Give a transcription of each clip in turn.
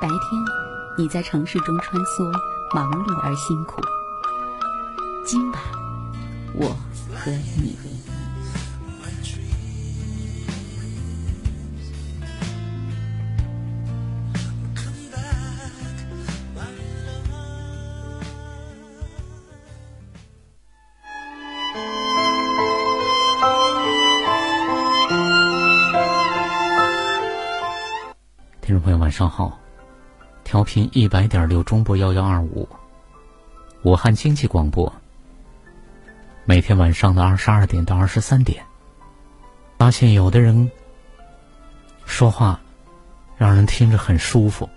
白天，你在城市中穿梭，忙碌而辛苦。今晚，我和你。上好！调频一百点六中波幺幺二五，武汉经济广播。每天晚上的二十二点到二十三点，发现有的人说话让人听着很舒服，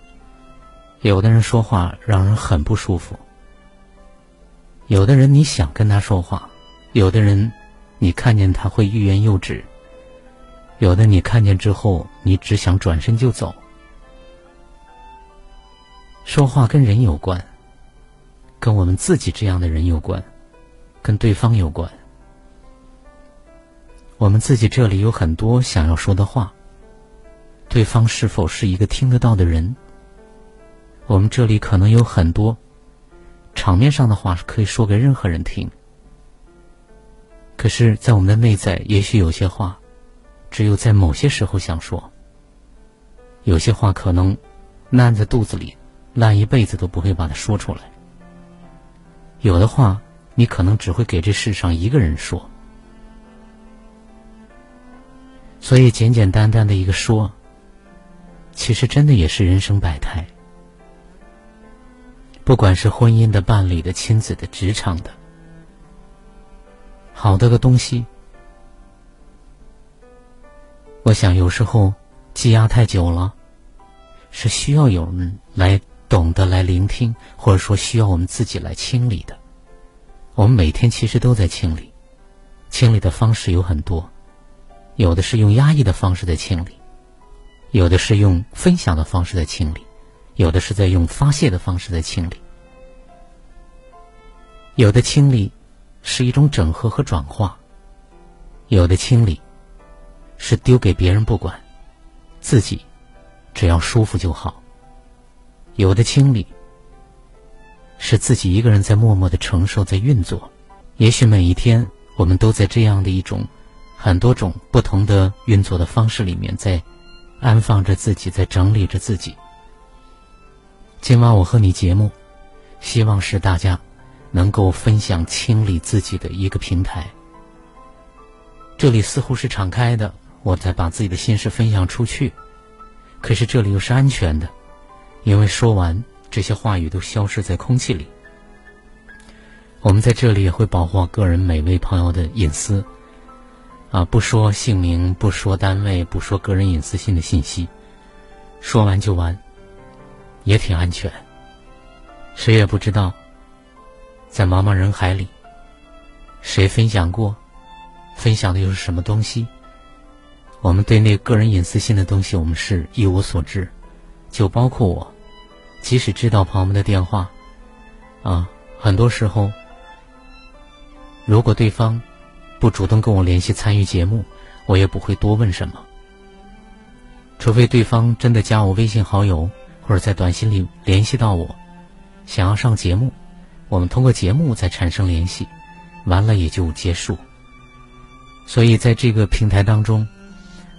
有的人说话让人很不舒服。有的人你想跟他说话，有的人你看见他会欲言又止，有的你看见之后你只想转身就走。说话跟人有关，跟我们自己这样的人有关，跟对方有关。我们自己这里有很多想要说的话，对方是否是一个听得到的人？我们这里可能有很多场面上的话是可以说给任何人听，可是，在我们的内在，也许有些话只有在某些时候想说，有些话可能烂在肚子里。烂一辈子都不会把它说出来。有的话，你可能只会给这世上一个人说。所以，简简单单的一个说，其实真的也是人生百态。不管是婚姻的、伴侣的、亲子的、职场的，好的个东西，我想有时候积压太久了，是需要有人来。懂得来聆听，或者说需要我们自己来清理的。我们每天其实都在清理，清理的方式有很多，有的是用压抑的方式在清理，有的是用分享的方式在清理，有的是在用发泄的方式在清理，有的清理是一种整合和转化，有的清理是丢给别人不管，自己只要舒服就好。有的清理是自己一个人在默默的承受，在运作。也许每一天，我们都在这样的一种很多种不同的运作的方式里面，在安放着自己，在整理着自己。今晚我和你节目，希望是大家能够分享清理自己的一个平台。这里似乎是敞开的，我在把自己的心事分享出去，可是这里又是安全的。因为说完这些话语都消失在空气里，我们在这里也会保护个人每位朋友的隐私，啊，不说姓名，不说单位，不说个人隐私性的信息，说完就完，也挺安全。谁也不知道，在茫茫人海里，谁分享过，分享的又是什么东西？我们对那个人隐私性的东西，我们是一无所知。就包括我，即使知道朋友们的电话，啊，很多时候，如果对方不主动跟我联系参与节目，我也不会多问什么。除非对方真的加我微信好友，或者在短信里联系到我，想要上节目，我们通过节目再产生联系，完了也就结束。所以在这个平台当中，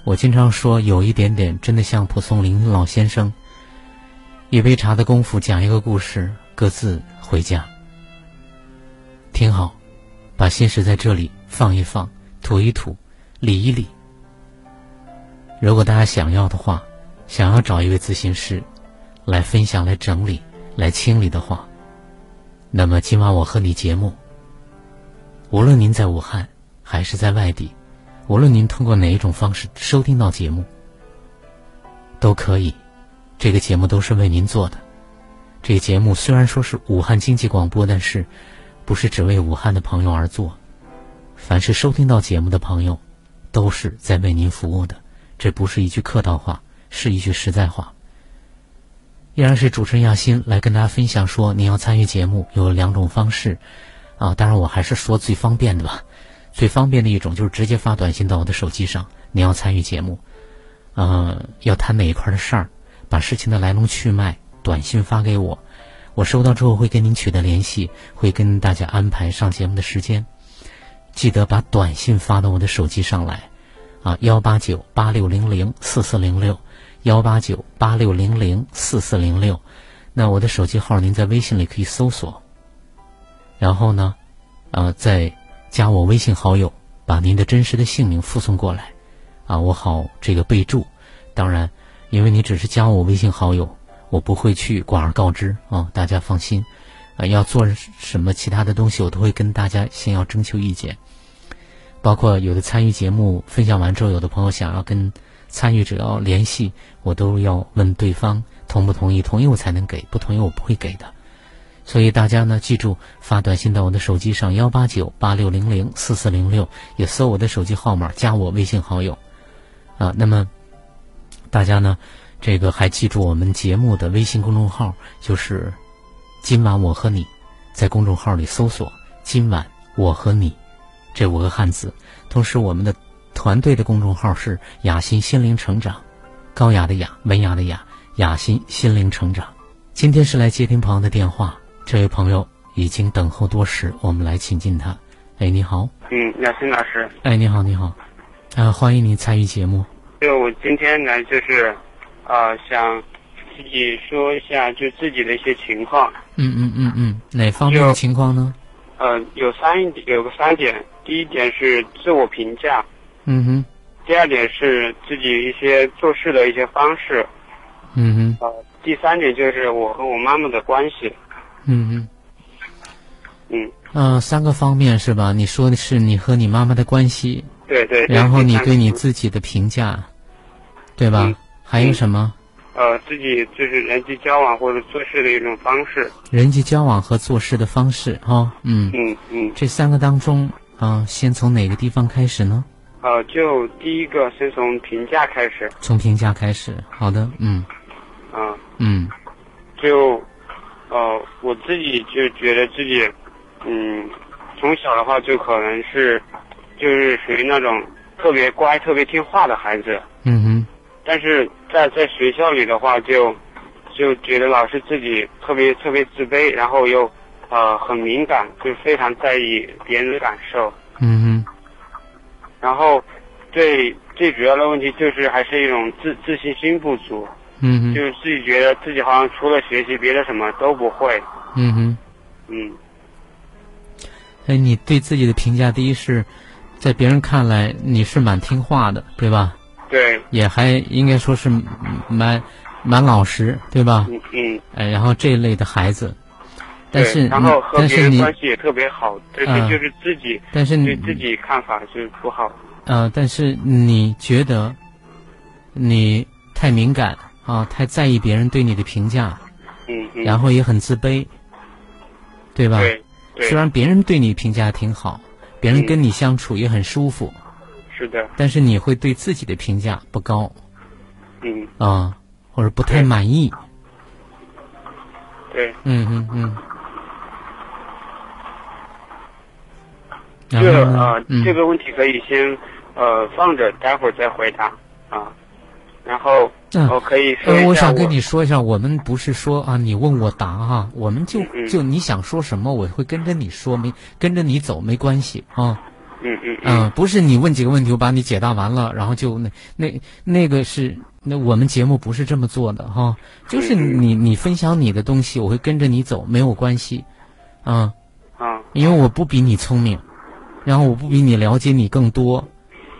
我经常说有一点点真的像蒲松龄老先生。一杯茶的功夫，讲一个故事，各自回家。挺好，把心事在这里放一放，吐一吐，理一理。如果大家想要的话，想要找一位咨询师来分享、来整理、来清理的话，那么今晚我和你节目，无论您在武汉还是在外地，无论您通过哪一种方式收听到节目，都可以。这个节目都是为您做的。这个节目虽然说是武汉经济广播，但是不是只为武汉的朋友而做。凡是收听到节目的朋友，都是在为您服务的。这不是一句客套话，是一句实在话。依然是主持人亚欣来跟大家分享说，您要参与节目有两种方式啊。当然，我还是说最方便的吧。最方便的一种就是直接发短信到我的手机上，您要参与节目。呃，要谈哪一块的事儿，把事情的来龙去脉短信发给我，我收到之后会跟您取得联系，会跟大家安排上节目的时间。记得把短信发到我的手机上来，啊，幺八九八六零零四四零六，幺八九八六零零四四零六。那我的手机号您在微信里可以搜索，然后呢，呃，再加我微信好友，把您的真实的姓名附送过来，啊，我好这个备注。当然，因为你只是加我微信好友，我不会去广而告之啊，大家放心。啊，要做什么其他的东西，我都会跟大家先要征求意见。包括有的参与节目分享完之后，有的朋友想要跟参与者要联系，我都要问对方同不同意，同意我才能给，不同意我不会给的。所以大家呢，记住发短信到我的手机上幺八九八六零零四四零六，也搜我的手机号码，加我微信好友。啊，那么大家呢，这个还记住我们节目的微信公众号，就是今晚我和你，在公众号里搜索“今晚我和你”这五个汉字。同时，我们的团队的公众号是“雅欣心灵成长”，高雅的雅，文雅的雅，雅欣心灵成长。今天是来接听朋友的电话，这位朋友已经等候多时，我们来请进他。哎，你好。嗯，雅欣老师。哎，你好，你好。啊，欢迎您参与节目。就我今天来就是，啊、想自己说一下就自己的一些情况。嗯嗯嗯嗯，哪方面的情况呢？呃，有三有个三点，第一点是自我评价，嗯哼，第二点是自己一些做事的一些方式，嗯哼，呃，第三点就是我和我妈妈的关系。嗯哼。嗯，嗯、三个方面是吧？你说的是你和你妈妈的关系，对对。然后你对你自己的评价，对吧？嗯还有什么？呃自己就是人际交往或者做事的一种方式。人际交往和做事的方式，哈、嗯，嗯嗯。这三个当中，啊、先从哪个地方开始呢？呃，就第一个先从评价开始。从评价开始。好的，嗯啊、嗯就，呃，我自己就觉得自己，嗯，从小的话就可能是，就是属于那种特别乖、特别听话的孩子，嗯哼，但是在在学校里的话就，就觉得老师自己特别特别自卑，然后又，呃，很敏感，就非常在意别人的感受，嗯哼，然后最最主要的问题就是还是一种自自信心不足，嗯哼，就是自己觉得自己好像除了学习别的什么都不会，嗯哼。嗯。哎，你对自己的评价，第一是，在别人看来你是蛮听话的，对吧？对，也还应该说是蛮蛮老实，对吧？嗯嗯，哎，然后这一类的孩子，但是然后和别人关系也特别好，但是嗯。就是自己但是你对自己看法是不好。呃，但是你觉得你太敏感啊，太在意别人对你的评价，嗯嗯，然后也很自卑，对吧？对对。虽然别人对你评价挺好，别人嗯。跟你相处也很舒服，是的，但是你会对自己的评价不高嗯啊，或者不太满意。对，嗯嗯嗯。这然后呢个呃、嗯这个问题可以先呃放着，待会儿再回答啊。然后嗯我可以说我想跟你说一下，我们不是说啊，你问我答哈，我们就嗯就你想说什么，我会跟着你说，没跟着你走没关系啊。嗯嗯嗯，不是你问几个问题，我把你解答完了，然后就那那那个是那我们节目不是这么做的哈，就是嗯你你分享你的东西，我会跟着你走，没有关系，啊，啊。因为我不比你聪明，然后我不比你了解你更多，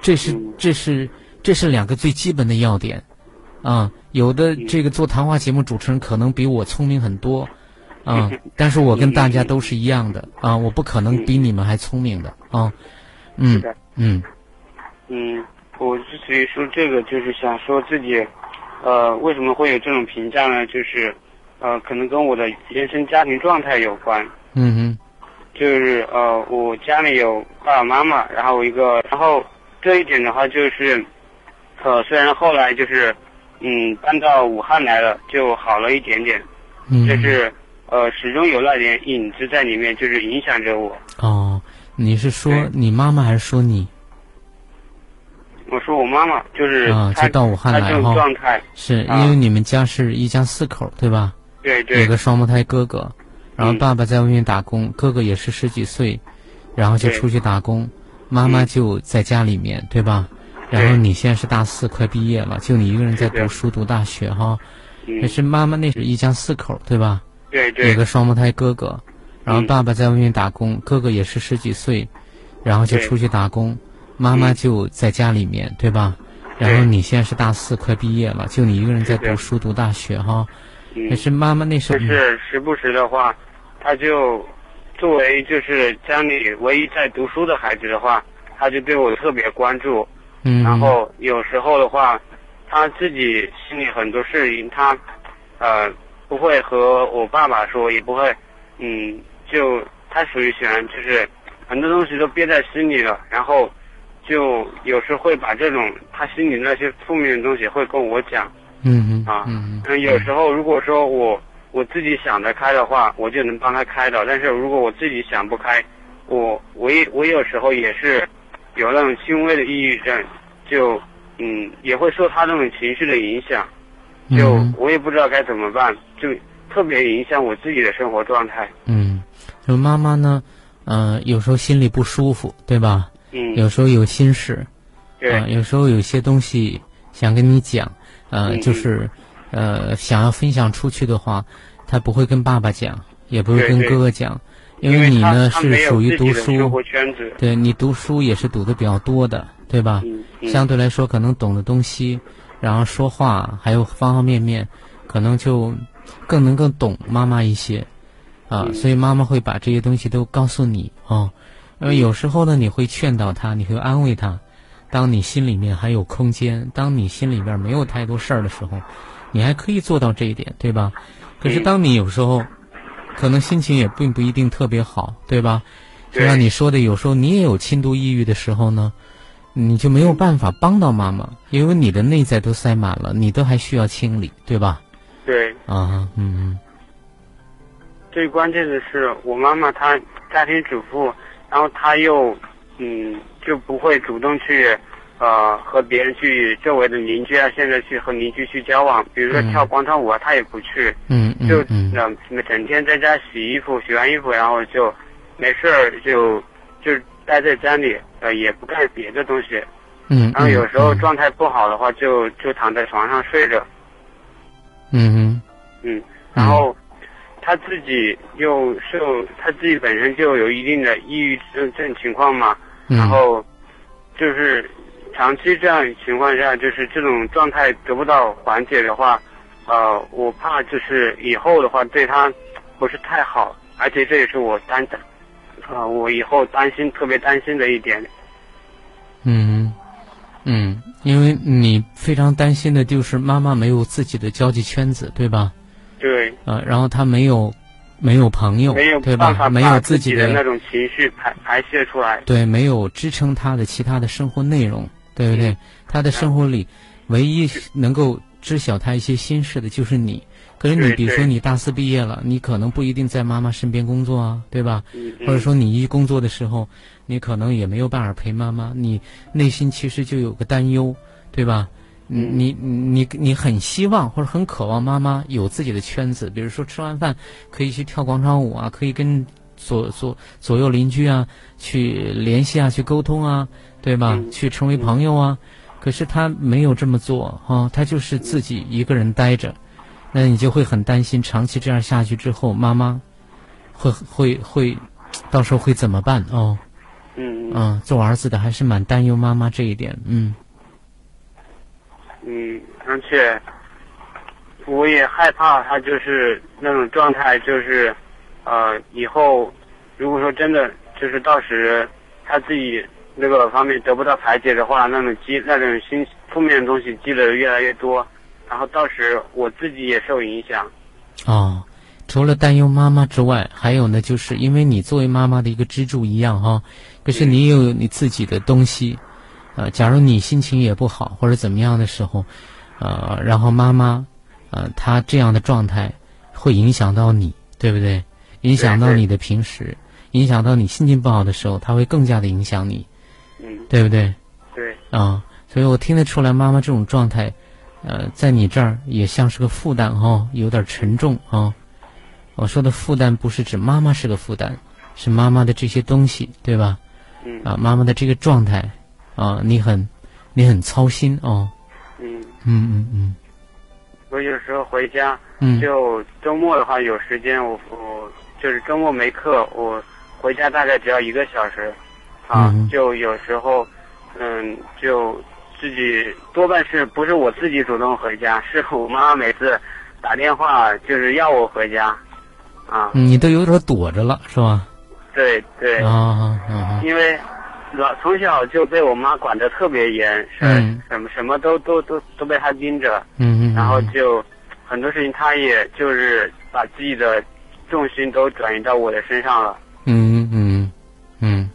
这是嗯。这是这是两个最基本的要点，啊，有的这个做谈话节目主持人可能比我聪明很多，啊，但是我跟大家都是一样的啊，我不可能比你们还聪明的啊，嗯是的嗯嗯，我之所以说这个，就是想说自己呃为什么会有这种评价呢？就是呃可能跟我的原生家庭状态有关。嗯哼就是呃，我家里有爸爸妈妈，然后一个，然后这一点的话就是，呃，虽然后来就是，嗯，搬到武汉来了，就好了一点点，嗯，但是呃，始终有那点影子在里面，就是影响着我。哦，你是说你妈妈还是说你？我说我妈妈就是啊，就到武汉来哈。状态，是啊。因为你们家是一家四口对吧？对对。有个双胞胎哥哥，然后嗯。爸爸在外面打工，哥哥也是十几岁，然后就出去打工，妈妈嗯就在家里面，对吧？然后你现在是大四，快毕业了，就你一个人在读书读大学哈。嗯。可，是妈妈那是一家四口，对吧？对对。有个双胞胎哥哥，然后嗯爸爸在外面打工，哥哥也是十几岁，然后就出去打工，妈妈嗯就在家里面，对吧？然后你现在是大四，快毕业了，就你一个人在读书读大学哈。嗯。可是妈妈那时候就，是时不时的话，他就作为就是家里唯一在读书的孩子的话，他就对我特别关注。嗯，然后有时候的话，他自己心里很多事情，他呃不会和我爸爸说，也不会，嗯，就他属于喜欢就是很多东西都憋在心里了，然后就有时会把这种他心里那些负面的东西会跟我讲。嗯嗯啊嗯嗯，有时候如果说我我自己想得开的话，我就能帮他开导。但是如果我自己想不开，我我也我有时候也是有那种轻微的抑郁症，就嗯也会受他那种情绪的影响，就嗯我也不知道该怎么办，就特别影响我自己的生活状态。嗯，就妈妈呢，呃，有时候心里不舒服，对吧？嗯，有时候有心事，对啊，有时候有些东西想跟你讲，呃，嗯就是呃想要分享出去的话，他不会跟爸爸讲，也不会跟哥哥讲，因为你呢是属于读书。对你读书也是读的比较多的，对吧？嗯嗯相对来说，可能懂的东西，然后说话还有方方面面，可能就更能更懂妈妈一些，啊，嗯所以妈妈会把这些东西都告诉你哦。呃，有时候呢，你会劝导他，你会安慰他。当你心里面还有空间，当你心里边没有太多事儿的时候，你还可以做到这一点，对吧？可是嗯当你有时候，可能心情也并不一定特别好，对吧？就像你说的，有时候你也有轻度抑郁的时候呢，你就没有办法帮到妈妈，因为你的内在都塞满了，你都还需要清理，对吧？对，啊，嗯嗯最关键的是我妈妈她家庭主妇，然后她又嗯就不会主动去呃和别人去周围的邻居啊，现在去和邻居去交往，比如说嗯。跳广场舞啊，她也不去，嗯嗯就嗯。嗯呃整天在家洗衣服，洗完衣服然后就没事儿就就待在家里，呃也不干别的东西，嗯，然后有时候嗯。状态不好的话就就躺在床上睡着，嗯嗯嗯，然后他自己又受他自己本身就有一定的抑郁症症情况嘛，嗯，然后就是长期这样情况下，就是这种状态得不到缓解的话，呃，我怕就是以后的话对他不是太好，而且这也是我担的，呃，我以后担心特别担心的一点。嗯嗯，因为你非常担心的就是妈妈没有自己的交际圈子，对吧？对，呃，然后他没有没有朋友，没有对吧？办法没有自己的那种情绪排排泄出来。对，没有支撑他的其他的生活内容，对不对？嗯他的生活里，唯一能够知晓他一些心事的就是你。可是你比如说你大四毕业了，你可能不一定在妈妈身边工作啊，对吧？嗯，或者说你一工作的时候，你可能也没有办法陪妈妈，你内心其实就有个担忧，对吧？你嗯你你你很希望或者很渴望妈妈有自己的圈子，比如说吃完饭可以去跳广场舞啊，可以跟左左左右邻居啊去联系啊，去沟通啊，对吧？嗯去成为朋友啊。可是他没有这么做哈、他就是自己一个人待着，那你就会很担心，长期这样下去之后，妈妈会会会，到时候会怎么办哦？嗯嗯嗯，做儿子的还是蛮担忧妈妈这一点，嗯嗯，而且我也害怕他就是那种状态，就是呃，以后如果说真的就是到时他自己那个方面得不到排解的话，那种积那种心负面的东西积累的越来越多，然后到时我自己也受影响。哦。除了担忧妈妈之外，还有呢，就是因为你作为妈妈的一个支柱一样哈，可是你也有你自己的东西，呃，假如你心情也不好或者怎么样的时候，呃，然后妈妈，呃，她这样的状态会影响到你，对不对？影响到你的平时，影响到你心情不好的时候，她会更加的影响你，嗯，对不对？对，啊、所以我听得出来，妈妈这种状态，呃，在你这儿也像是个负担哦，有点沉重啊。我说的负担不是指妈妈是个负担，是妈妈的这些东西，对吧？嗯啊，妈妈的这个状态啊，你很你很操心哦。嗯，嗯嗯嗯我有时候回家，嗯就周末的话有时间，我我就是周末没课，我回家大概只要一个小时，啊，嗯就有时候，嗯，就自己多半是不是我自己主动回家，是我妈妈每次打电话就是要我回家，啊，嗯，你都有点躲着了，是吧？对对，啊啊啊！因为老从小就被我妈管得特别严，是、嗯什么什么都都都都被她盯着，嗯嗯。然后就很多事情，她也就是把自己的重心都转移到我的身上了。嗯嗯嗯，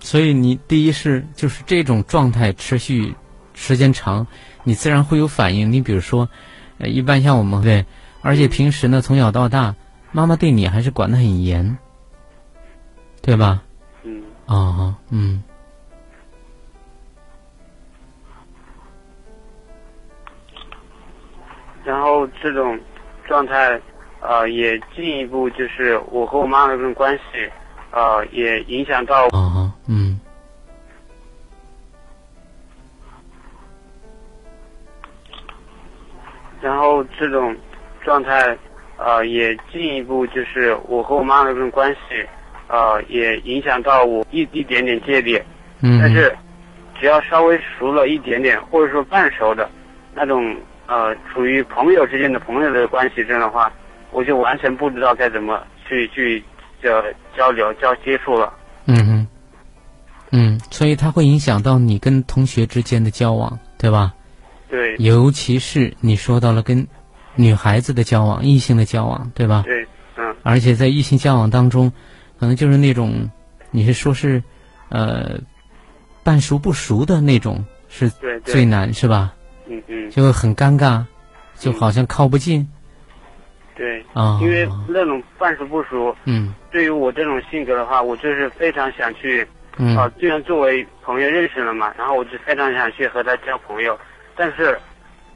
所以你第一是就是这种状态持续时间长，你自然会有反应。你比如说，呃，一般像我们对，而且平时呢从小到大，妈妈对你还是管得很严，对吧？嗯。啊、嗯然后这种状态，呃，也进一步就是我和我妈的这种关系，呃，也影响到啊嗯。然后这种状态，呃，也进一步就是我和我妈的这种关系，呃，也影响到我一一点点芥蒂。嗯。但是，只要稍微熟了一点点，或者说半熟的，那种呃，处于朋友之间的朋友的关系这样的话，我就完全不知道该怎么去去呃交流交接触了。嗯嗯，嗯，所以它会影响到你跟同学之间的交往，对吧？对尤其是你说到了跟女孩子的交往、异性的交往，对吧？对，嗯而且在异性交往当中，可能就是那种你是说是呃半熟不熟的那种，是最难是吧？嗯嗯。就会很尴尬，就好像靠不近。对，啊。因为那种半熟不熟，嗯。对于我这种性格的话，我就是非常想去嗯。啊，既然作为朋友认识了嘛，然后我就非常想去和他交朋友，但是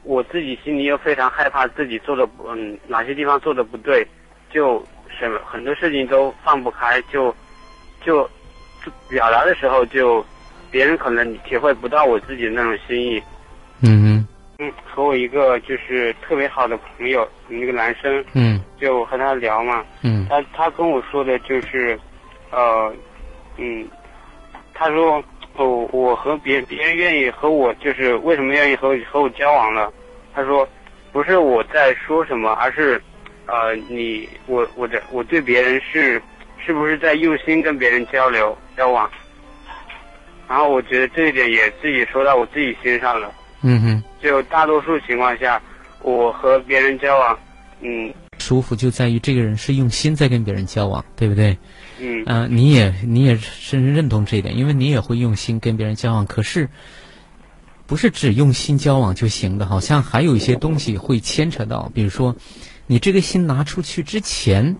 我自己心里又非常害怕自己做的嗯哪些地方做的不对，就什么很多事情都放不开，就就就表达的时候就别人可能体会不到我自己的那种心意。嗯嗯，和我一个就是特别好的朋友，一个男生，嗯就和他聊嘛，嗯他他跟我说的就是，呃，嗯，他说哦，我和别别人愿意和我，就是为什么愿意和我和我交往了？他说，不是我在说什么，而是，呃，你我我的我对别人是是不是在用心跟别人交流交往？然后我觉得这一点也自己说到我自己心上了。嗯哼，就大多数情况下，我和别人交往，嗯舒服就在于这个人是用心在跟别人交往，对不对？嗯啊、你也你也深深认同这一点，因为你也会用心跟别人交往。可是，不是只用心交往就行的，好像还有一些东西会牵扯到，比如说，你这个心拿出去之前，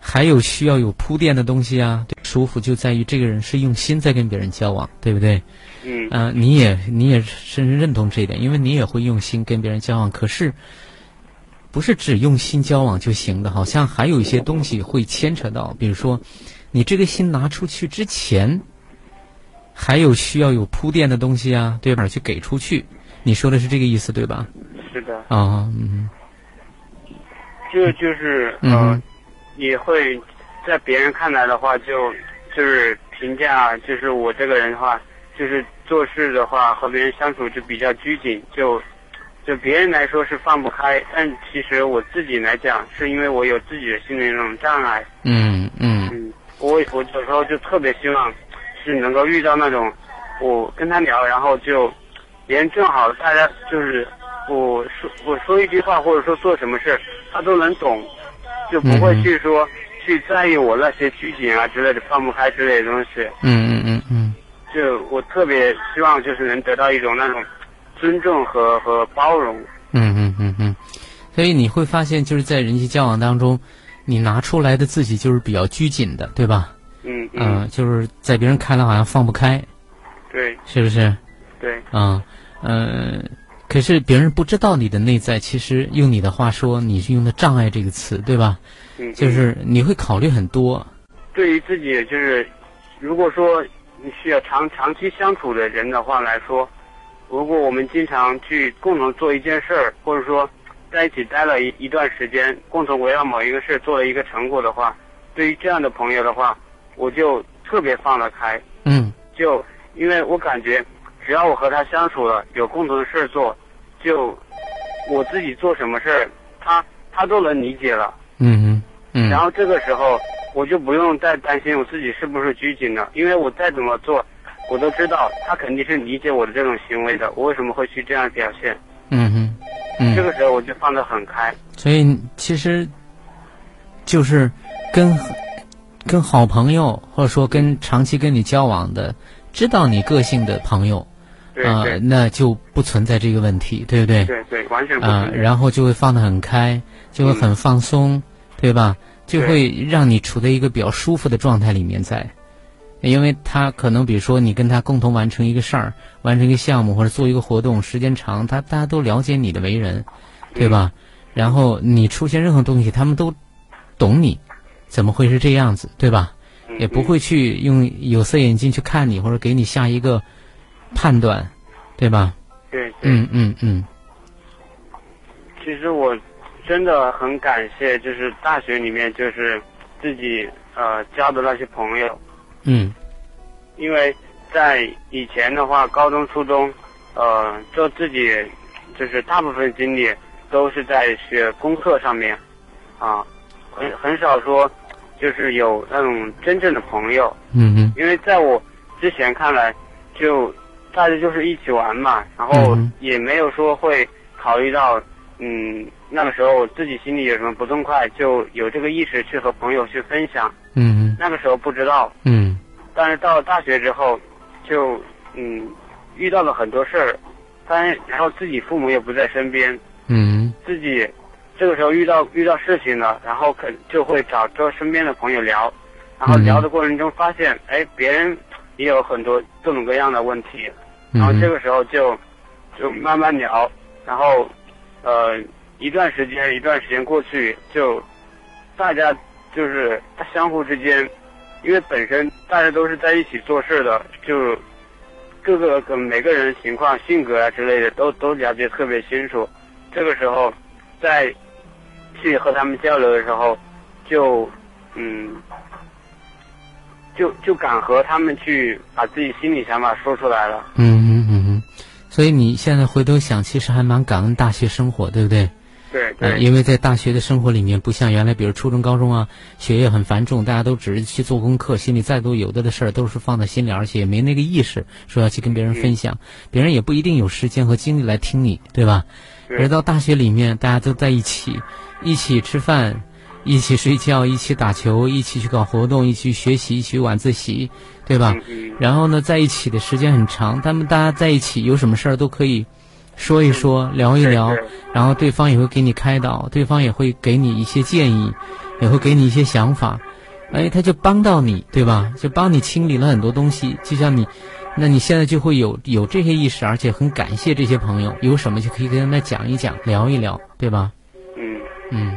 还有需要有铺垫的东西啊。对舒服就在于这个人是用心在跟别人交往，对不对？嗯啊、你也你也深深认同这一点，因为你也会用心跟别人交往。可是，不是只用心交往就行的，好像还有一些东西会牵扯到，比如说，你这个心拿出去之前，还有需要有铺垫的东西啊，对吧？去给出去。你说的是这个意思对吧？是的，啊，嗯就就是嗯呃，也会在别人看来的话，就就是评价，就是我这个人的话，就是做事的话和别人相处就比较拘谨，就就别人来说是放不开，但其实我自己来讲，是因为我有自己的心理那种障碍。嗯嗯。嗯，我我有时候就特别希望是能够遇到那种，我跟他聊，然后就别人正好大家就是我说我说一句话或者说做什么事，他都能懂，就不会嗯去说、去在意我那些拘谨啊之类的放不开之类的东西。嗯嗯嗯嗯就我特别希望就是能得到一种那种尊重和和包容。嗯嗯嗯嗯，所以你会发现，就是在人际交往当中，你拿出来的自己就是比较拘谨的，对吧？嗯嗯、嗯，就是在别人看来好像放不开，对，是不是？对，啊，呃，可是别人不知道你的内在，其实用你的话说，你是用的“障碍”这个词，对吧？嗯，就是你会考虑很多。对于自己，就是如果说你需要长长期相处的人的话来说，如果我们经常去共同做一件事儿，或者说在一起待了一一段时间，共同围绕某一个事做了一个成果的话，对于这样的朋友的话，我就特别放得开。嗯就因为我感觉，只要我和他相处了，有共同的事儿做，就我自己做什么事儿，他他都能理解了。嗯嗯嗯。然后这个时候，我就不用再担心我自己是不是拘谨了，因为我再怎么做，我都知道他肯定是理解我的这种行为的。我为什么会去这样表现？嗯哼嗯。这个时候我就放得很开。所以其实就是跟跟好朋友，或者说跟长期跟你交往的，知道你个性的朋友，啊、那就不存在这个问题，对不对？对对，完全不啊、然后就会放得很开，就会很放松，对吧？就会让你处在一个比较舒服的状态里面在，因为他可能比如说你跟他共同完成一个事儿，完成一个项目或者做一个活动，时间长，他大家都了解你的为人，对吧？然后你出现任何东西，他们都懂你，怎么会是这样子，对吧？嗯也不会去用有色眼镜去看你，或者给你下一个判断，对吧？对对。嗯嗯嗯。其实我真的很感谢，就是大学里面就是自己呃交的那些朋友，嗯。因为在以前的话，高中、初中，呃，就自己就是大部分精力都是在学功课上面，啊，很很少说就是有那种真正的朋友，嗯嗯因为在我之前看来，就大家就是一起玩嘛，然后嗯也没有说会考虑到，嗯，那个时候自己心里有什么不痛快，就有这个意识去和朋友去分享。嗯那个时候不知道，嗯。但是到了大学之后，就嗯遇到了很多事儿，但然后自己父母也不在身边，嗯。自己这个时候遇到遇到事情了，然后可就会找周身边的朋友聊，然后嗯。聊的过程中发现，哎，别人也有很多各种各样的问题，然后这个时候就就慢慢聊，然后呃一段时间一段时间过去，就大家就是相互之间，因为本身大家都是在一起做事的，就各个跟每个人情况、性格啊之类的都都了解特别清楚。这个时候，在去和他们交流的时候，就嗯，就就敢和他们去把自己心里想法说出来了。嗯嗯嗯嗯，所以你现在回头想，其实还蛮感恩大学生活，对不对？对呃，对因为在大学的生活里面，不像原来，比如初中、高中啊，学业很繁重，大家都只是去做功课，心里再多有的的事儿都是放在心里，而且也没那个意识说要去跟别人分享，别人也不一定有时间和精力来听你，对吧？对而到大学里面，大家都在一起，一起吃饭，一起睡觉，一起打球，一起去搞活动，一起去学习，一起晚自习，对吧？然后呢，在一起的时间很长，他们大家在一起有什么事儿都可以说一说、聊一聊然后对方也会给你开导，对方也会给你一些建议，也会给你一些想法，哎，他就帮到你，对吧？就帮你清理了很多东西，就像你，那你现在就会有有这些意识，而且很感谢这些朋友，有什么就可以跟他们讲一讲、聊一聊，对吧？嗯，嗯，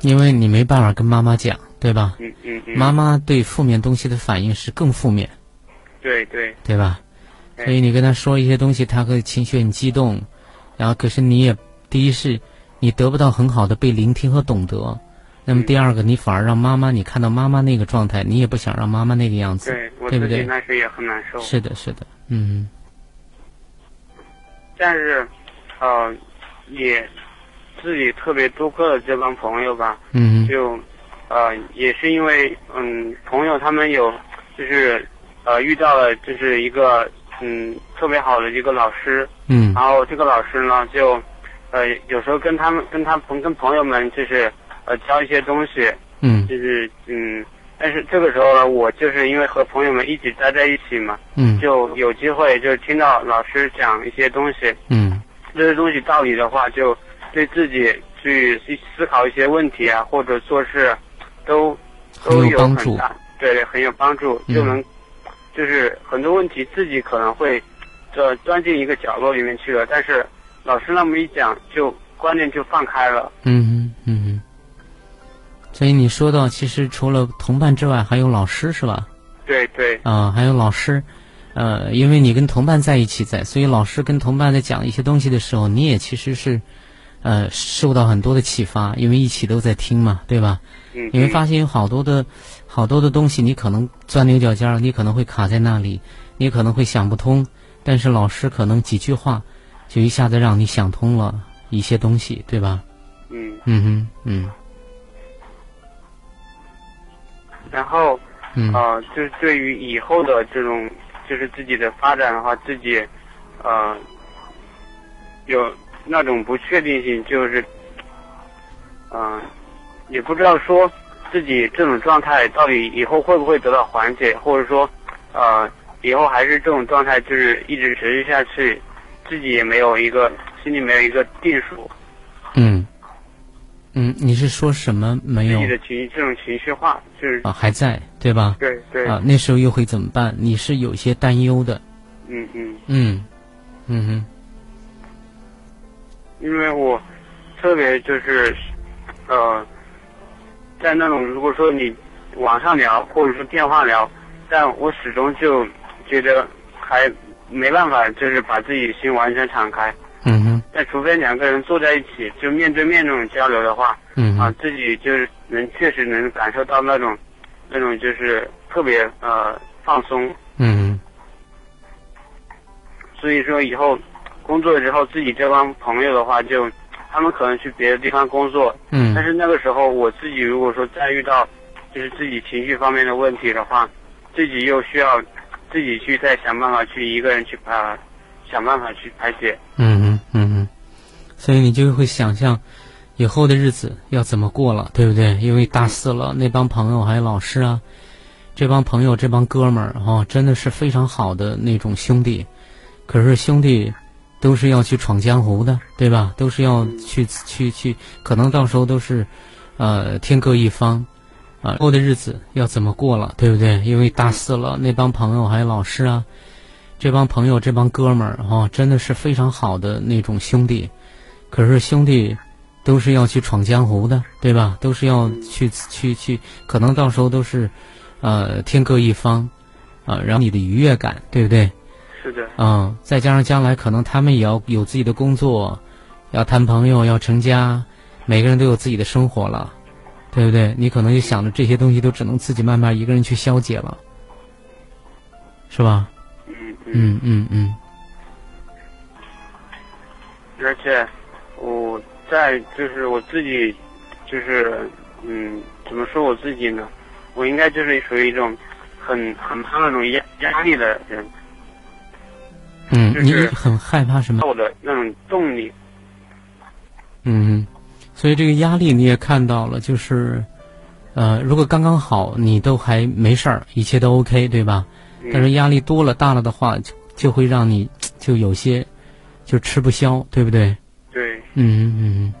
因为你没办法跟妈妈讲，对吧？嗯嗯嗯。妈妈对负面东西的反应是更负面。对对。对吧？所以你跟他说一些东西，他会情绪很激动，然后可是你也第一是，你得不到很好的被聆听和懂得，那么第二个你反而让妈妈你看到妈妈那个状态，你也不想让妈妈那个样子，对不对？那时也很难受。是的，是的，嗯。但是，呃，也自己特别多亏了这帮朋友吧，嗯，就，呃，也是因为嗯，朋友他们有就是呃遇到了就是一个。嗯，特别好的一个老师，嗯，然后这个老师呢，就，呃，有时候跟他们、跟他朋、跟朋友们，就是，呃，教一些东西，嗯，就是，嗯，但是这个时候呢，我就是因为和朋友们一起待在一起嘛，嗯，就有机会就听到老师讲一些东西，嗯，这些东西道理的话，就对自己去去思考一些问题啊，或者做事，都都有帮助，对对，很有帮助，就能。就是很多问题自己可能会，这钻进一个角落里面去了，但是老师那么一讲，就观念就放开了。嗯嗯嗯。所以你说到，其实除了同伴之外，还有老师是吧？对对。啊，还有老师，呃，因为你跟同伴在一起在，所以老师跟同伴在讲一些东西的时候，你也其实是，呃，受到很多的启发，因为一起都在听嘛，对吧？嗯。你会发现有好多的。好多的东西，你可能钻牛角尖儿，你可能会卡在那里，你可能会想不通。但是老师可能几句话，就一下子让你想通了一些东西，对吧？嗯。嗯哼，嗯。然后，啊，就是对于以后的这种，就是自己的发展的话，自己，呃，有那种不确定性，就是，嗯，也不知道说。自己这种状态到底以后会不会得到缓解，或者说，呃，以后还是这种状态，就是一直持续下去，自己也没有一个心里没有一个定数。嗯，嗯，你是说什么没有？自己的情绪这种情绪化就是啊还在对吧？对对啊，那时候又会怎么办？你是有些担忧的。嗯嗯嗯嗯哼，因为我特别就是呃。在那种如果说你网上聊或者说电话聊，但我始终就觉得还没办法，就是把自己心完全敞开。嗯哼。但除非两个人坐在一起，就面对面那种交流的话，嗯啊，自己就是能确实能感受到那种那种就是特别呃放松。嗯。所以说以后工作之后，自己这帮朋友的话就。他们可能去别的地方工作，嗯，但是那个时候我自己如果说再遇到，就是自己情绪方面的问题的话，自己又需要自己去再想办法去一个人去排，想办法去排解。嗯嗯嗯嗯，所以你就会想象以后的日子要怎么过了，对不对？因为大四了，那帮朋友还有老师啊，这帮朋友这帮哥们儿哈，真的是非常好的那种兄弟，可是兄弟。都是要去闯江湖的，对吧？都是要去去去，可能到时候都是，呃，天各一方，啊，后的日子要怎么过了，对不对？因为大四了，那帮朋友还有老师啊，这帮朋友这帮哥们儿哈，真的是非常好的那种兄弟，可是兄弟都是要去闯江湖的，对吧？都是要去去去，可能到时候都是，呃，天各一方，啊，然后你的愉悦感，对不对？是的，嗯，再加上将来可能他们也要有自己的工作，要谈朋友，要成家，每个人都有自己的生活了，对不对？你可能就想着这些东西都只能自己慢慢一个人去消解了，是吧？嗯嗯嗯嗯。而且我在就是我自己，就是嗯，怎么说我自己呢？我应该就是属于一种很很怕那种压压力的人。嗯，你很害怕什么？我的那种动力。嗯，所以这个压力你也看到了，就是，呃，如果刚刚好，你都还没事儿，一切都 OK，对吧？但是压力多了、大了的话，就就会让你就有些就吃不消，对不对？对。嗯嗯嗯。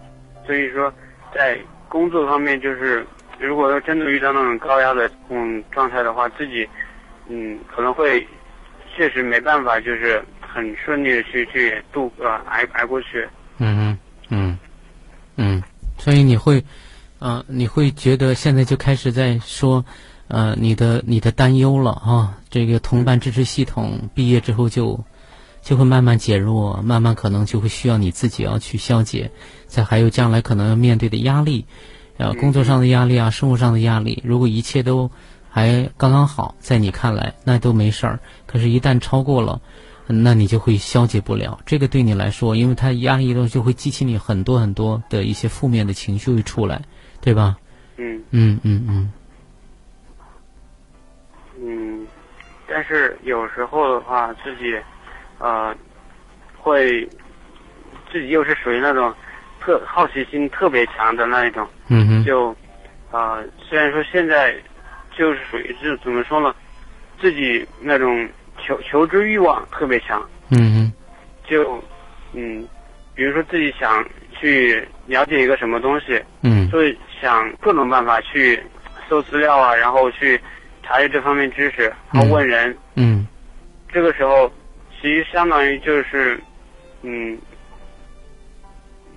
所以说，在工作方面，就是如果要真的遇到那种高压的嗯状态的话，自己嗯可能会确实没办法，就是。很顺利的去去度过挨挨过去。嗯嗯嗯嗯，所以你会啊，你会觉得现在就开始在说，呃，你的你的担忧了啊，这个同伴支持系统毕业之后就就会慢慢减弱，慢慢可能就会需要你自己要去消解，再还有将来可能要面对的压力，呃，工作上的压力啊，生活上的压力，如果一切都还刚刚好，在你看来那都没事儿，可是，一旦超过了。那你就会消解不了，这个对你来说，因为它压抑中就会激起你很多很多的一些负面的情绪会出来，对吧？嗯嗯嗯嗯。嗯，但是有时候的话，自己呃会自己又是属于那种特好奇心特别强的那一种，嗯哼。就呃虽然说现在就是属于就怎么说呢，自己那种。求求知欲望特别强，嗯就嗯，比如说自己想去了解一个什么东西，嗯，就想各种办法去搜资料啊，然后去查阅这方面知识，然后问人，嗯，这个时候其实相当于就是嗯，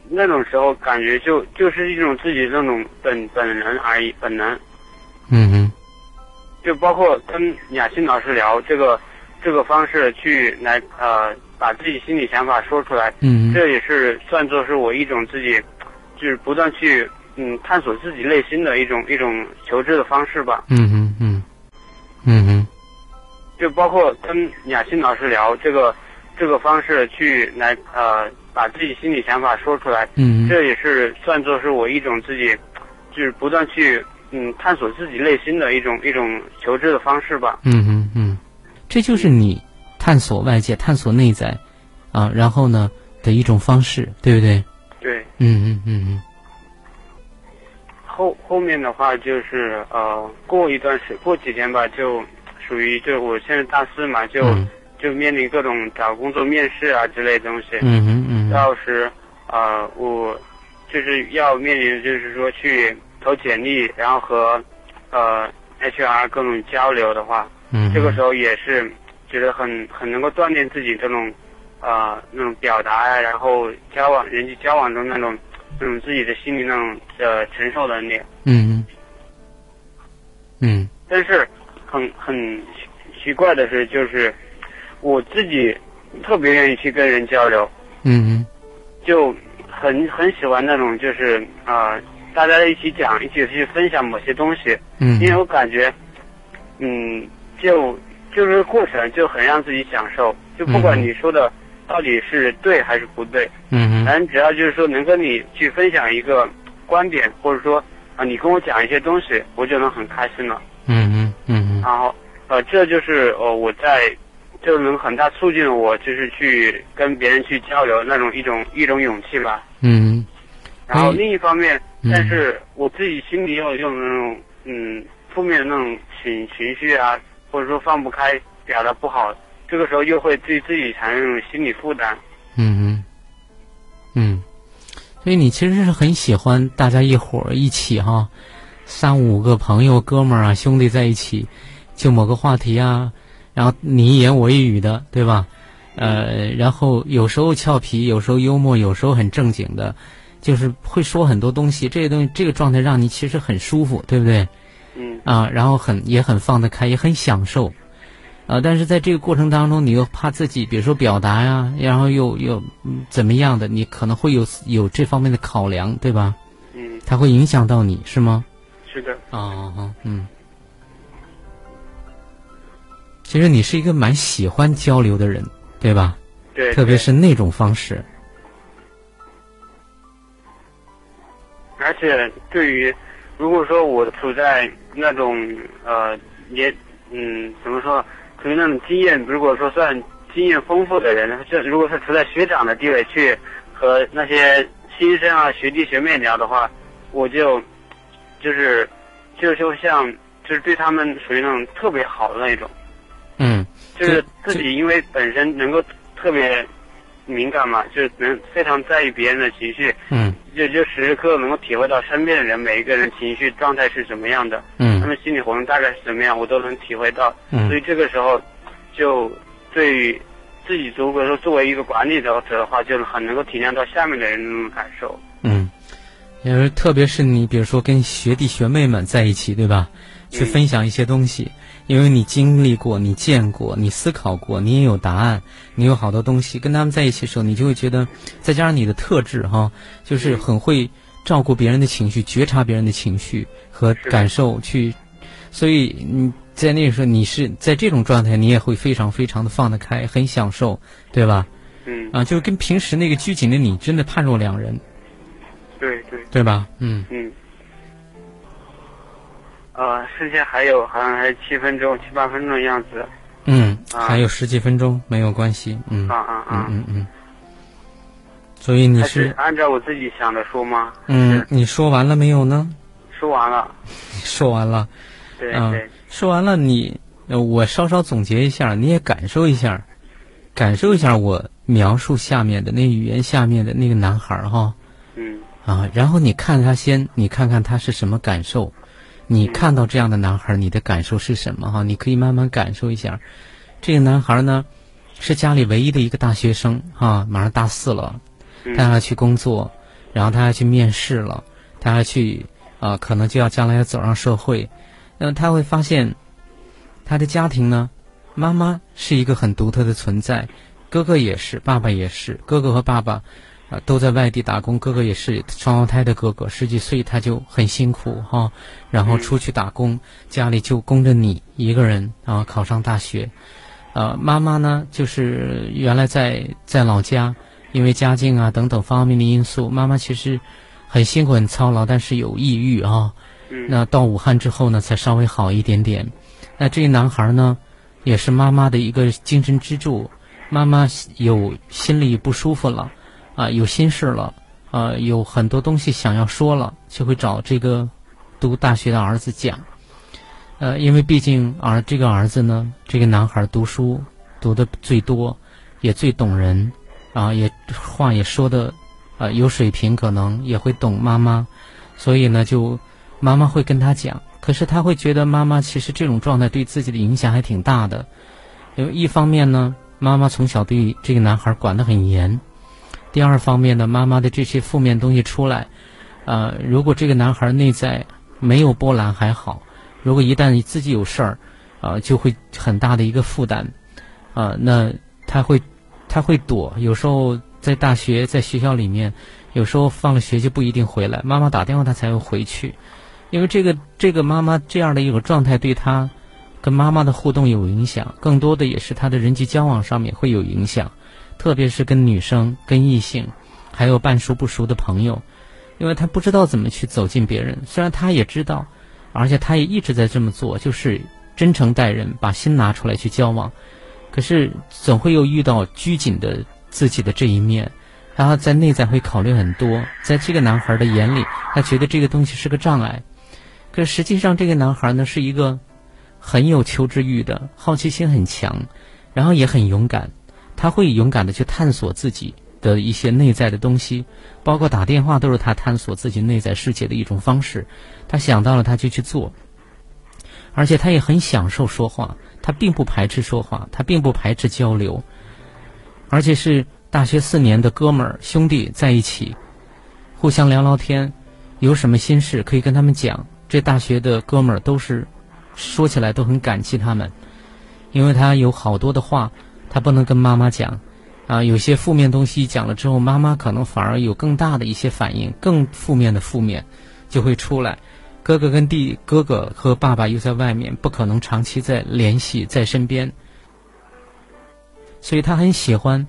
那种时候感觉就就是一种自己那种本本能而已，本能，嗯哼，就包括跟雅欣老师聊这个。这个方式去来呃，把自己心里想法说出来，嗯，这也是算作是我一种自己，就是不断去嗯探索自己内心的一种一种求知的方式吧。嗯嗯嗯，嗯嗯，就包括跟雅欣老师聊这个这个方式去来呃，把自己心里想法说出来，嗯，这也是算作是我一种自己，就是不断去嗯探索自己内心的一种一种求知的方式吧。嗯。这就是你探索外界、探索内在，啊，然后呢的一种方式，对不对？对。嗯嗯嗯嗯。后后面的话就是呃，过一段时过几天吧，就属于就我现在大四嘛，就就面临各种找工作面试啊之类东西。嗯嗯嗯。到时啊，我就是要面临，就是说去投简历，然后和呃 HR 各种交流的话。这个时候也是觉得很很能够锻炼自己这种，啊那种表达呀，然后交往人际交往中那种那种自己的心理那种呃承受能力。嗯嗯。但是很很奇怪的是，就是我自己特别愿意去跟人交流。嗯嗯。就很很喜欢那种就是啊大家一起讲，一起去分享某些东西。嗯。因为我感觉，嗯。就就是过程就很让自己享受，就不管你说的到底是对还是不对，嗯反正只要就是说能跟你去分享一个观点，或者说啊你跟我讲一些东西，我就能很开心了。嗯嗯嗯然后呃这就是呃我在就能很大促进我就是去跟别人去交流那种一种一种勇气吧。嗯。然后另一方面，但是我自己心里又有那种嗯负面的那种情情绪啊。或者说放不开，表达不好，这个时候又会对自己产生一种心理负担。嗯嗯，嗯，所以你其实是很喜欢大家一伙儿一起哈，三五个朋友、哥们儿啊、兄弟在一起，就某个话题啊，然后你一言我一语的，对吧？呃，然后有时候俏皮，有时候幽默，有时候很正经的，就是会说很多东西。这些东西，这个状态让你其实很舒服，对不对？嗯啊，然后很也很放得开，也很享受，啊，但是在这个过程当中，你又怕自己，比如说表达呀，然后又又怎么样的，你可能会有有这方面的考量，对吧？嗯，它会影响到你是吗？是的。啊嗯。其实你是一个蛮喜欢交流的人，对吧？对。特别是那种方式。而且对于。如果说我处在那种呃也嗯怎么说，处于那种经验，如果说算经验丰富的人，这如果是处在学长的地位去和那些新生啊学弟学妹聊的话，我就就是就就像就是对他们属于那种特别好的那种，嗯，就是自己因为本身能够特别。敏感嘛，就是能非常在意别人的情绪，嗯，就就时时刻刻能够体会到身边的人每一个人情绪状态是怎么样的，嗯，他们心理活动大概是怎么样，我都能体会到，嗯，所以这个时候，就对于自己如果说作为一个管理者者的话，就很能够体谅到下面的人那种感受，嗯，也是特别是你，比如说跟学弟学妹们在一起，对吧？去分享一些东西，因为你经历过，你见过，你思考过，你也有答案，你有好多东西。跟他们在一起的时候，你就会觉得，再加上你的特质哈，就是很会照顾别人的情绪，觉察别人的情绪和感受，去，所以你在那个时候，你是在这种状态，你也会非常非常的放得开，很享受，对吧？嗯。啊，就是跟平时那个拘谨的你，真的判若两人。对对。对吧？嗯。嗯。呃，剩下还有好像还有七分钟、七八分钟的样子。嗯，还有十几分钟，没有关系。嗯。啊啊啊！嗯嗯。所以你是按照我自己想的说吗？嗯，你说完了没有呢？说完了。说完了。对对。说完了，你我稍稍总结一下，你也感受一下，感受一下我描述下面的那语言下面的那个男孩哈。嗯。啊，然后你看他先，你看看他是什么感受。你看到这样的男孩，你的感受是什么？哈，你可以慢慢感受一下。这个男孩呢，是家里唯一的一个大学生，哈，马上大四了，他要去工作，然后他要去面试了，他要去啊，可能就要将来要走上社会。那么他会发现，他的家庭呢，妈妈是一个很独特的存在，哥哥也是，爸爸也是，哥哥和爸爸。都在外地打工，哥哥也是双胞胎的哥哥，十几岁他就很辛苦哈，然后出去打工，家里就供着你一个人啊，考上大学，呃，妈妈呢就是原来在在老家，因为家境啊等等方面的因素，妈妈其实很辛苦很操劳，但是有抑郁啊，那到武汉之后呢才稍微好一点点，那这个男孩呢也是妈妈的一个精神支柱，妈妈有心里不舒服了。啊，有心事了，啊，有很多东西想要说了，就会找这个读大学的儿子讲。呃，因为毕竟儿这个儿子呢，这个男孩读书读的最多，也最懂人，啊，也话也说的，呃，有水平，可能也会懂妈妈，所以呢，就妈妈会跟他讲。可是他会觉得妈妈其实这种状态对自己的影响还挺大的，因为一方面呢，妈妈从小对这个男孩管得很严。第二方面呢，妈妈的这些负面东西出来，呃，如果这个男孩内在没有波澜还好，如果一旦自己有事儿，啊，就会很大的一个负担，啊，那他会他会躲，有时候在大学在学校里面，有时候放了学就不一定回来，妈妈打电话他才会回去，因为这个这个妈妈这样的一种状态对他跟妈妈的互动有影响，更多的也是他的人际交往上面会有影响。特别是跟女生、跟异性，还有半熟不熟的朋友，因为他不知道怎么去走进别人。虽然他也知道，而且他也一直在这么做，就是真诚待人，把心拿出来去交往。可是总会又遇到拘谨的自己的这一面，然后在内在会考虑很多。在这个男孩的眼里，他觉得这个东西是个障碍。可实际上，这个男孩呢是一个很有求知欲的，好奇心很强，然后也很勇敢。他会勇敢的去探索自己的一些内在的东西，包括打电话都是他探索自己内在世界的一种方式。他想到了他就去做，而且他也很享受说话，他并不排斥说话，他并不排斥交流，而且是大学四年的哥们儿兄弟在一起，互相聊聊天，有什么心事可以跟他们讲。这大学的哥们儿都是说起来都很感激他们，因为他有好多的话。他不能跟妈妈讲，啊，有些负面东西讲了之后，妈妈可能反而有更大的一些反应，更负面的负面就会出来。哥哥跟弟，哥哥和爸爸又在外面，不可能长期在联系在身边，所以他很喜欢，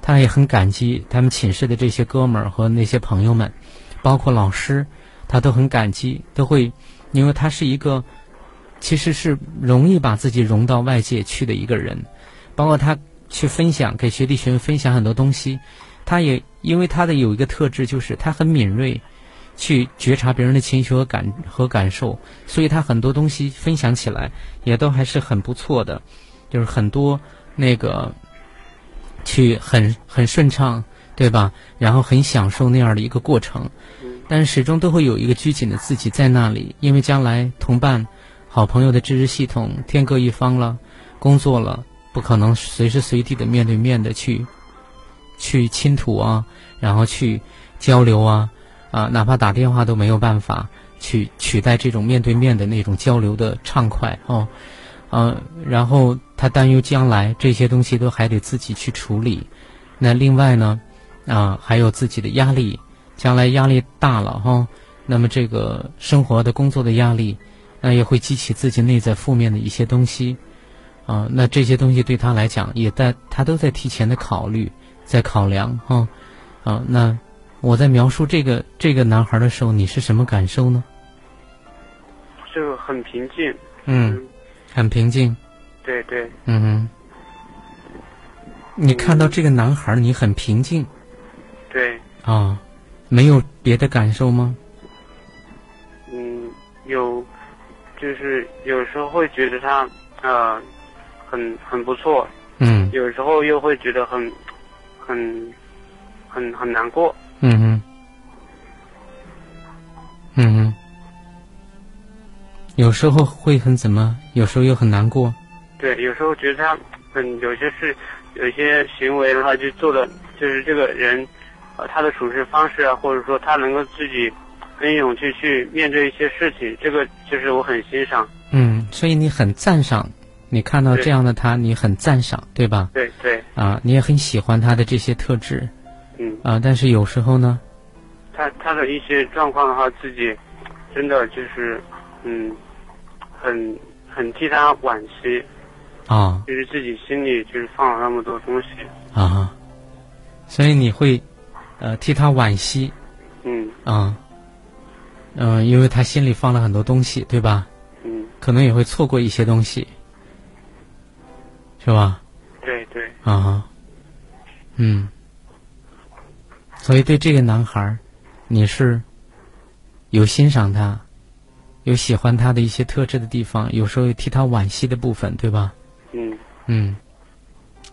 他也很感激他们寝室的这些哥们儿和那些朋友们，包括老师，他都很感激，都会，因为他是一个其实是容易把自己融到外界去的一个人，包括他。去分享给学弟学妹分享很多东西，他也因为他的有一个特质，就是他很敏锐，去觉察别人的情绪和感和感受，所以他很多东西分享起来也都还是很不错的，就是很多那个去很很顺畅，对吧？然后很享受那样的一个过程，但是始终都会有一个拘谨的自己在那里，因为将来同伴、好朋友的支持系统天各一方了，工作了。不可能随时随地的面对面的去，去倾吐啊，然后去交流啊，啊，哪怕打电话都没有办法去取代这种面对面的那种交流的畅快哦，嗯，然后他担忧将来这些东西都还得自己去处理，那另外呢，啊，还有自己的压力，将来压力大了哈，那么这个生活的工作的压力，那也会激起自己内在负面的一些东西，啊，那这些东西对他来讲也在他都在提前的考虑，在考量哈，啊，那。我在描述这个这个男孩的时候，你是什么感受呢？就很平静。嗯，很平静。对对。嗯哼。你看到这个男孩，你很平静。对。啊，没有别的感受吗？嗯，有，就是有时候会觉得他呃，很很不错。嗯。有时候又会觉得很很很很难过。嗯哼，嗯哼，有时候会很怎么？有时候又很难过。对，有时候觉得他很有些事，有些行为的话，就做的就是这个人，呃，他的处事方式啊，或者说他能够自己很勇气去面对一些事情，这个就是我很欣赏。嗯，所以你很赞赏，你看到这样的他，你很赞赏，对吧？对对。啊，你也很喜欢他的这些特质。嗯。啊，但是有时候呢，他他的一些状况的话，自己真的就是嗯，很很替他惋惜。啊，就是自己心里就是放了那么多东西。啊，所以你会呃替他惋惜，嗯。啊。嗯，因为他心里放了很多东西，对吧？嗯，可能也会错过一些东西，是吧？对对啊，嗯。所以，对这个男孩，你是有欣赏他，有喜欢他的一些特质的地方，有时候替他惋惜的部分，对吧？嗯。嗯。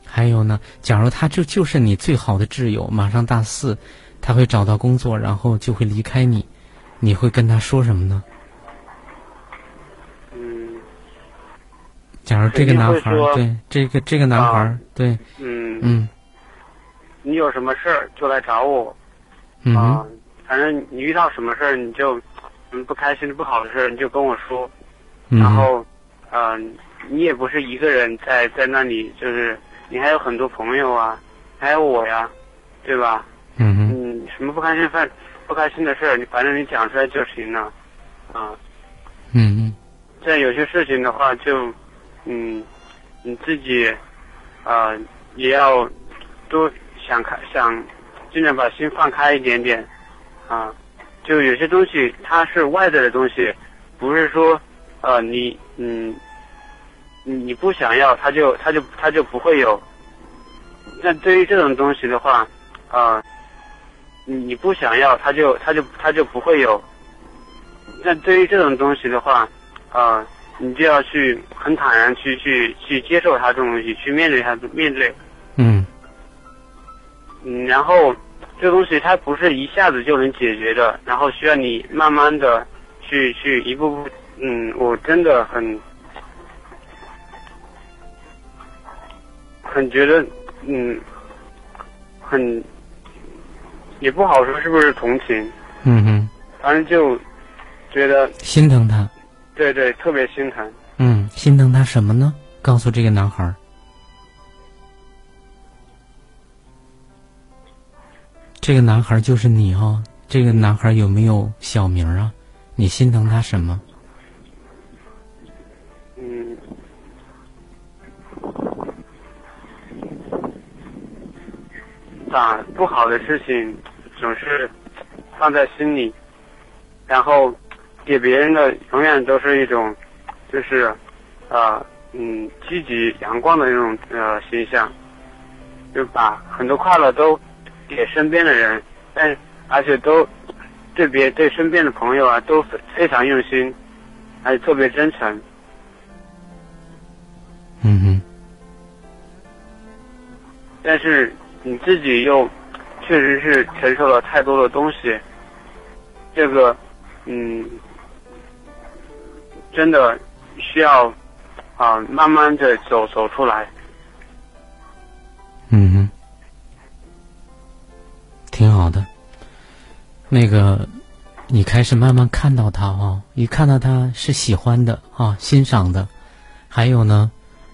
还有呢，假如他就就是你最好的挚友，马上大四，他会找到工作，然后就会离开你，你会跟他说什么呢？嗯。假如这个男孩对这个这个男孩对嗯嗯。你有什么事儿就来找我，啊，反正你遇到什么事儿你就，嗯，不开心不好的事儿你就跟我说，然后，嗯，你也不是一个人在在那里，就是你还有很多朋友啊，还有我呀，对吧？嗯嗯，什么不开心犯不开心的事儿，你反正你讲出来就行了，啊。嗯嗯。在有些事情的话，就，嗯，你自己，啊，也要多。想开想，尽量把心放开一点点，啊，就有些东西它是外在的东西，不是说，呃，你嗯，你不想要，它就它就它就不会有。那对于这种东西的话，啊，你不想要，它就它就它就不会有。那对于这种东西的话，啊，你就要去很坦然去去去接受他这种东西，去面对他面对。嗯。嗯，然后这东西它不是一下子就能解决的，然后需要你慢慢的去去一步步。嗯，我真的很很觉得，嗯，很也不好说是不是同情。嗯哼。反正就觉得心疼他。对对，特别心疼。嗯，心疼他什么呢？告诉这个男孩。这个男孩就是你哦。这个男孩有没有小名啊？你心疼他什么？嗯，把不好的事情总是放在心里，然后给别人的永远都是一种，就是呃嗯积极阳光的那种呃形象，就把很多快乐都。给身边的人，但而且都对别对身边的朋友啊都非常用心，而且特别真诚。嗯哼。但是你自己又确实是承受了太多的东西，这个嗯，真的需要啊慢慢的走走出来。嗯哼。挺好的，那个，你开始慢慢看到他哦，一看到他是喜欢的啊，欣赏的，还有呢，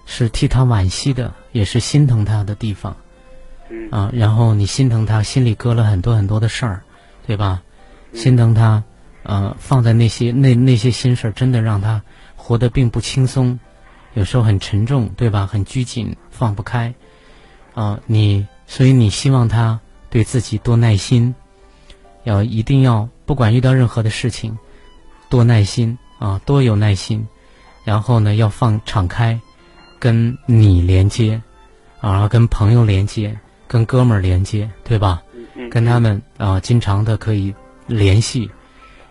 是替他惋惜的，也是心疼他的地方。嗯啊，然后你心疼他，心里搁了很多很多的事儿，对吧？心疼他，呃，放在那些那那些心事儿，真的让他活得并不轻松，有时候很沉重，对吧？很拘谨，放不开。啊，你所以你希望他对自己多耐心，要一定要不管遇到任何的事情，多耐心啊，多有耐心，然后呢，要放敞开，跟你连接，啊，跟朋友连接。跟哥们儿连接，对吧？跟他们啊，经常的可以联系，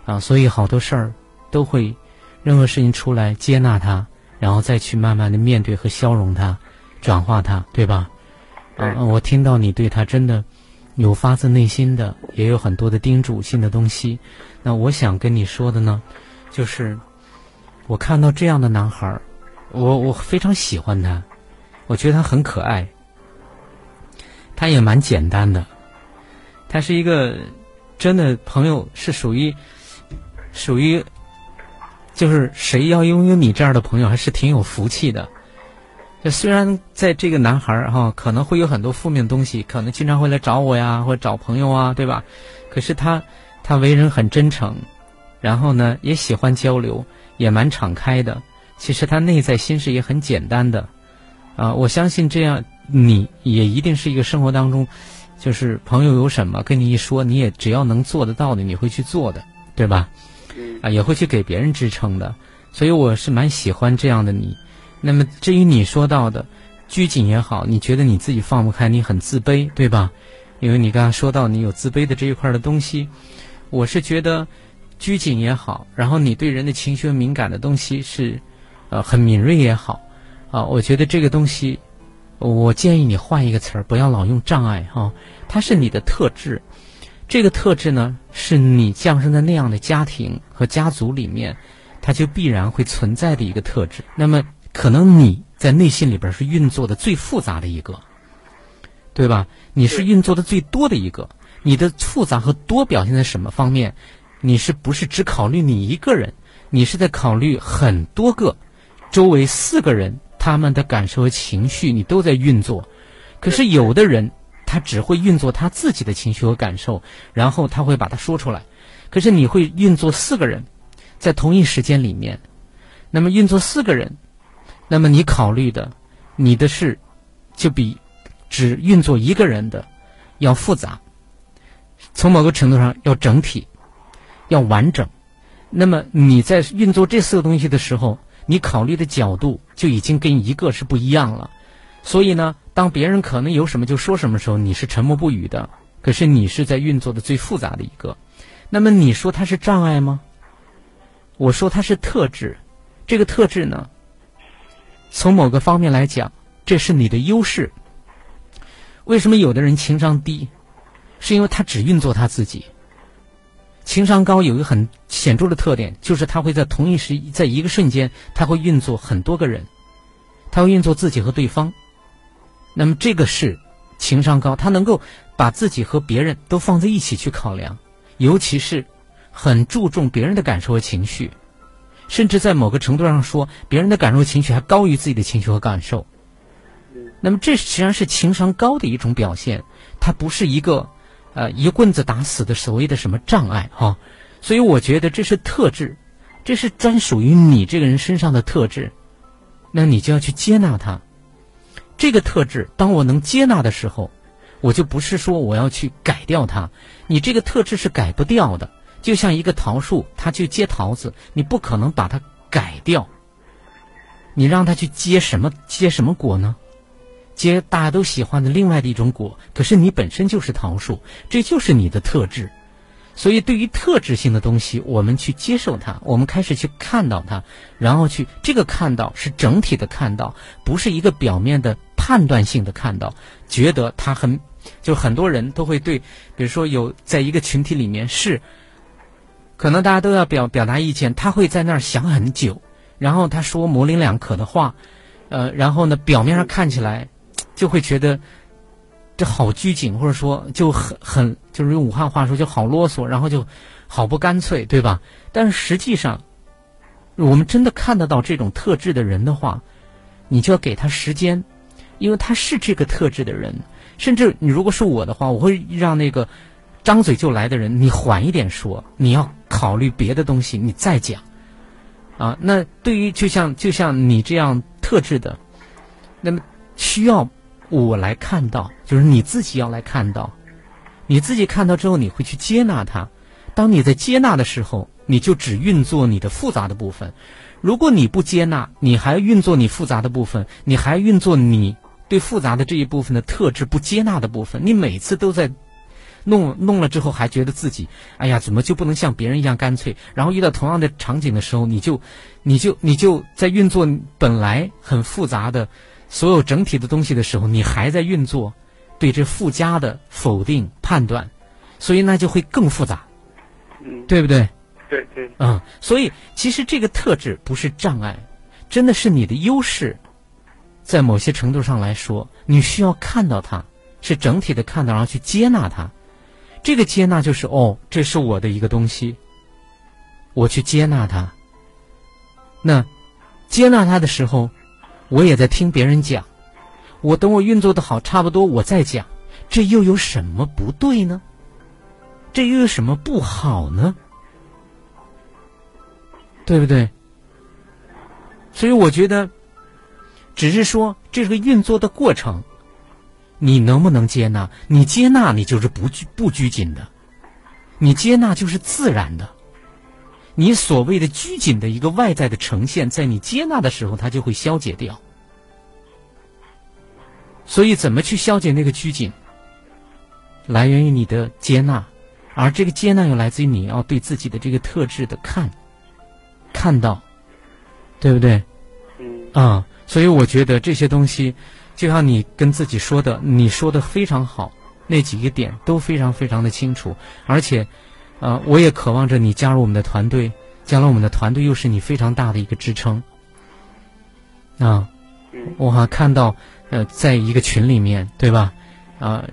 啊，所以好多事儿都会，任何事情出来接纳它，然后再去慢慢的面对和消融它，转化它，对吧？啊，我听到你对他真的有发自内心的，也有很多的叮嘱性的东西。那我想跟你说的呢，就是我看到这样的男孩儿，我我非常喜欢他，我觉得他很可爱。他也蛮简单的，他是一个真的朋友，是属于属于，就是谁要拥有你这样的朋友，还是挺有福气的。就虽然在这个男孩儿哈，可能会有很多负面东西，可能经常会来找我呀，或者找朋友啊，对吧？可是他他为人很真诚，然后呢也喜欢交流，也蛮敞开的。其实他内在心事也很简单的，啊，我相信这样。你也一定是一个生活当中，就是朋友有什么跟你一说，你也只要能做得到的，你会去做的，对吧？啊，也会去给别人支撑的。所以我是蛮喜欢这样的你。那么至于你说到的拘谨也好，你觉得你自己放不开，你很自卑，对吧？因为你刚刚说到你有自卑的这一块的东西，我是觉得拘谨也好，然后你对人的情绪敏感的东西是呃很敏锐也好，啊，我觉得这个东西。我建议你换一个词儿，不要老用障碍哈。它是你的特质，这个特质呢，是你降生在那样的家庭和家族里面，它就必然会存在的一个特质。那么，可能你在内心里边是运作的最复杂的一个，对吧？你是运作的最多的一个。你的复杂和多表现在什么方面？你是不是只考虑你一个人？你是在考虑很多个，周围四个人。他们的感受和情绪，你都在运作。可是有的人，他只会运作他自己的情绪和感受，然后他会把它说出来。可是你会运作四个人，在同一时间里面，那么运作四个人，那么你考虑的，你的事，就比只运作一个人的要复杂。从某个程度上，要整体，要完整。那么你在运作这四个东西的时候。你考虑的角度就已经跟一个是不一样了，所以呢，当别人可能有什么就说什么时候，你是沉默不语的。可是你是在运作的最复杂的一个，那么你说它是障碍吗？我说它是特质，这个特质呢，从某个方面来讲，这是你的优势。为什么有的人情商低？是因为他只运作他自己。情商高有一个很显著的特点，就是他会在同一时，在一个瞬间，他会运作很多个人，他会运作自己和对方。那么这个是情商高，他能够把自己和别人都放在一起去考量，尤其是很注重别人的感受和情绪，甚至在某个程度上说，别人的感受情绪还高于自己的情绪和感受。那么这实际上是情商高的一种表现，它不是一个。呃，一棍子打死的所谓的什么障碍哈，所以我觉得这是特质，这是专属于你这个人身上的特质，那你就要去接纳它。这个特质，当我能接纳的时候，我就不是说我要去改掉它。你这个特质是改不掉的，就像一个桃树，它去结桃子，你不可能把它改掉。你让它去结什么结什么果呢？结大家都喜欢的另外的一种果，可是你本身就是桃树，这就是你的特质。所以，对于特质性的东西，我们去接受它，我们开始去看到它，然后去这个看到是整体的看到，不是一个表面的判断性的看到。觉得他很，就很多人都会对，比如说有在一个群体里面是，可能大家都要表表达意见，他会在那儿想很久，然后他说模棱两可的话，呃，然后呢，表面上看起来。就会觉得，这好拘谨，或者说就很很就是用武汉话说就好啰嗦，然后就好不干脆，对吧？但是实际上，我们真的看得到这种特质的人的话，你就要给他时间，因为他是这个特质的人。甚至你如果是我的话，我会让那个张嘴就来的人，你缓一点说，你要考虑别的东西，你再讲。啊，那对于就像就像你这样特质的，那么需要我来看到，就是你自己要来看到，你自己看到之后，你会去接纳它。当你在接纳的时候，你就只运作你的复杂的部分。如果你不接纳，你还运作你复杂的部分，你还运作你对复杂的这一部分的特质不接纳的部分，你每次都在弄弄了之后，还觉得自己哎呀，怎么就不能像别人一样干脆？然后遇到同样的场景的时候，你就你就你就在运作本来很复杂的所有整体的东西的时候，你还在运作对这附加的否定判断，所以那就会更复杂。嗯对不对？对对。嗯，所以其实这个特质不是障碍，真的是你的优势。在某些程度上来说，你需要看到它，是整体的看到，然后去接纳它。这个接纳就是哦，这是我的一个东西，我去接纳它。那接纳它的时候，我也在听别人讲。我等我运作的好，差不多我再讲，这又有什么不对呢？这又有什么不好呢？对不对？所以我觉得，只是说这个运作的过程，你能不能接纳？你接纳，你就是不拘不拘谨的；你接纳就是自然的。你所谓的拘谨的一个外在的呈现，在你接纳的时候，它就会消解掉。所以，怎么去消解那个拘谨？来源于你的接纳。而这个接纳又来自于你要对自己的这个特质的看，看到，对不对？嗯。啊，所以我觉得这些东西，就像你跟自己说的，你说的非常好，那几个点都非常非常的清楚。而且，啊，我也渴望着你加入我们的团队，将来我们的团队又是你非常大的一个支撑。啊，我还看到，呃，在一个群里面，对吧？啊，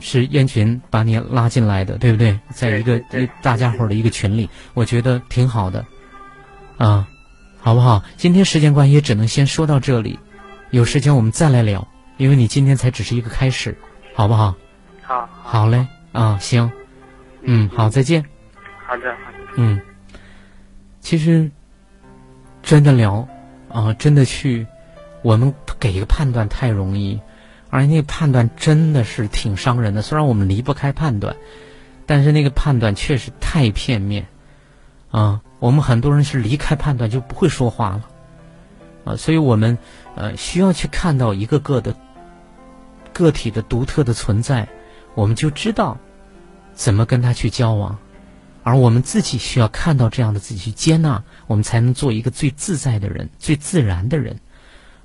是燕群把你拉进来的，对不对？在一个大家伙的一个群里，我觉得挺好的，啊，好不好？今天时间关系，也只能先说到这里，有时间我们再来聊，因为你今天才只是一个开始，好不好？好，好嘞，啊，行，嗯，好，再见。好的，嗯，其实真的聊，啊，真的去，我们给一个判断太容易。而那个判断真的是挺伤人的，虽然我们离不开判断，但是那个判断确实太片面，啊，我们很多人是离开判断就不会说话了，啊，所以我们呃需要去看到一个个的个体的独特的存在，我们就知道怎么跟他去交往，而我们自己需要看到这样的自己去接纳，我们才能做一个最自在的人、最自然的人，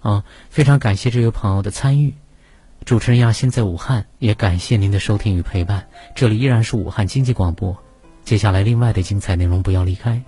啊，非常感谢这位朋友的参与。主持人亚欣在武汉，也感谢您的收听与陪伴。这里依然是武汉经济广播，接下来另外的精彩内容不要离开。